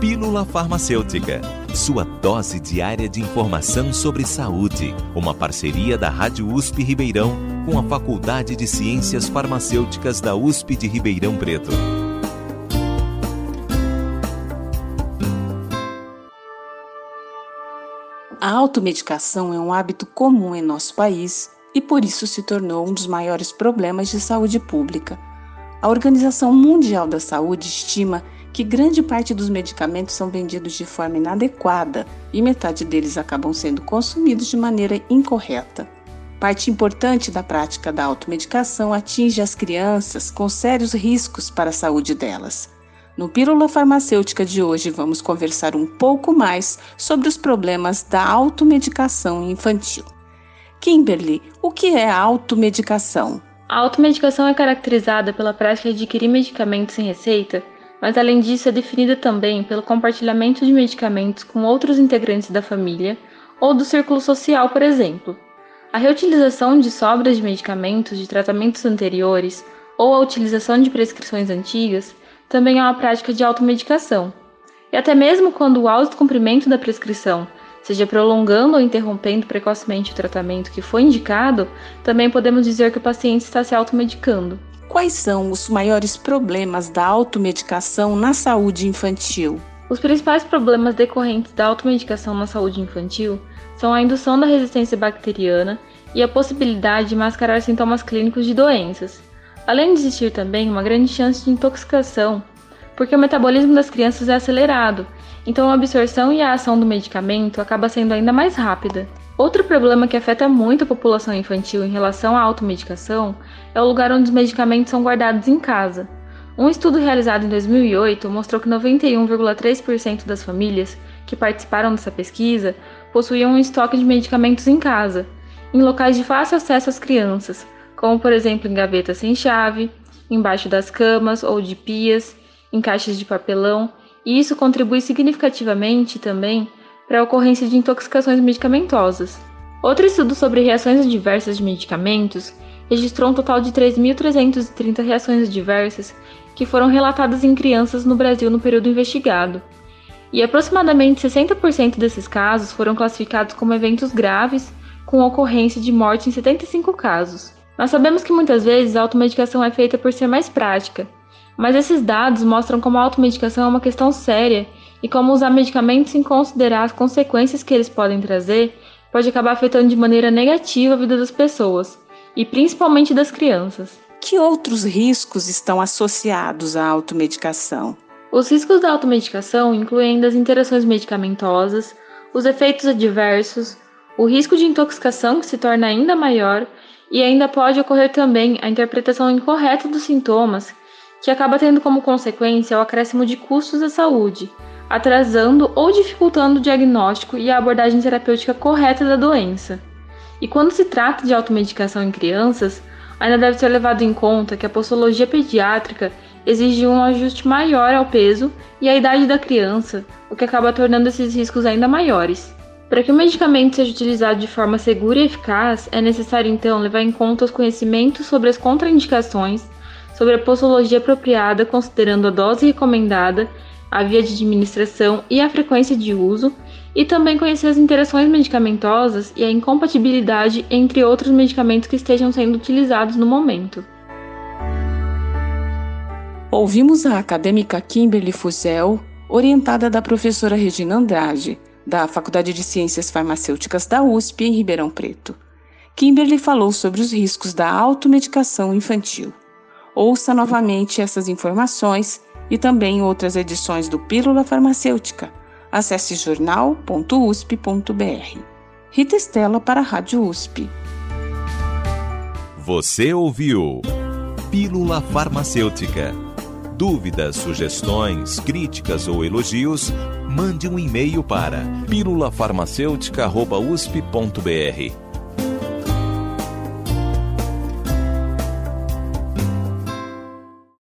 Pílula Farmacêutica, sua dose diária de informação sobre saúde. Uma parceria da Rádio USP Ribeirão com a Faculdade de Ciências Farmacêuticas da USP de Ribeirão Preto. A automedicação é um hábito comum em nosso país e por isso se tornou um dos maiores problemas de saúde pública. A Organização Mundial da Saúde estima que grande parte dos medicamentos são vendidos de forma inadequada e metade deles acabam sendo consumidos de maneira incorreta. Parte importante da prática da automedicação atinge as crianças com sérios riscos para a saúde delas. No Pílula Farmacêutica de hoje, vamos conversar um pouco mais sobre os problemas da automedicação infantil. Kimberly, o que é automedicação? A automedicação é caracterizada pela prática de adquirir medicamentos sem receita mas além disso é definida também pelo compartilhamento de medicamentos com outros integrantes da família ou do círculo social, por exemplo. A reutilização de sobras de medicamentos de tratamentos anteriores ou a utilização de prescrições antigas também é uma prática de automedicação. E até mesmo quando o autocumprimento da prescrição, seja prolongando ou interrompendo precocemente o tratamento que foi indicado, também podemos dizer que o paciente está se automedicando. Quais são os maiores problemas da automedicação na saúde infantil? Os principais problemas decorrentes da automedicação na saúde infantil são a indução da resistência bacteriana e a possibilidade de mascarar sintomas clínicos de doenças, além de existir também uma grande chance de intoxicação, porque o metabolismo das crianças é acelerado, então a absorção e a ação do medicamento acaba sendo ainda mais rápida. Outro problema que afeta muito a população infantil em relação à automedicação é o lugar onde os medicamentos são guardados em casa. Um estudo realizado em 2008 mostrou que 91,3% das famílias que participaram dessa pesquisa possuíam um estoque de medicamentos em casa, em locais de fácil acesso às crianças, como por exemplo em gavetas sem chave, embaixo das camas ou de pias, em caixas de papelão, e isso contribui significativamente também para a ocorrência de intoxicações medicamentosas. Outro estudo sobre reações adversas de medicamentos registrou um total de 3.330 reações adversas que foram relatadas em crianças no Brasil no período investigado. E aproximadamente 60% desses casos foram classificados como eventos graves, com ocorrência de morte em 75 casos. Nós sabemos que muitas vezes a automedicação é feita por ser mais prática, mas esses dados mostram como a automedicação é uma questão séria e como usar medicamentos sem considerar as consequências que eles podem trazer pode acabar afetando de maneira negativa a vida das pessoas, e principalmente das crianças. Que outros riscos estão associados à automedicação? Os riscos da automedicação incluem as interações medicamentosas, os efeitos adversos, o risco de intoxicação que se torna ainda maior e ainda pode ocorrer também a interpretação incorreta dos sintomas, que acaba tendo como consequência o acréscimo de custos à saúde, atrasando ou dificultando o diagnóstico e a abordagem terapêutica correta da doença. E quando se trata de automedicação em crianças, ainda deve ser levado em conta que a postologia pediátrica exige um ajuste maior ao peso e à idade da criança, o que acaba tornando esses riscos ainda maiores. Para que o medicamento seja utilizado de forma segura e eficaz, é necessário então levar em conta os conhecimentos sobre as contraindicações, sobre a postologia apropriada considerando a dose recomendada a via de administração e a frequência de uso, e também conhecer as interações medicamentosas e a incompatibilidade entre outros medicamentos que estejam sendo utilizados no momento. Ouvimos a acadêmica Kimberly Fuzel, orientada da professora Regina Andrade, da Faculdade de Ciências Farmacêuticas da USP em Ribeirão Preto. Kimberly falou sobre os riscos da automedicação infantil. Ouça novamente essas informações e também outras edições do Pílula Farmacêutica. Acesse jornal.usp.br. Rita Estela para a Rádio USP. Você ouviu Pílula Farmacêutica. Dúvidas, sugestões, críticas ou elogios, mande um e-mail para pílulafarmacêutica.usp.br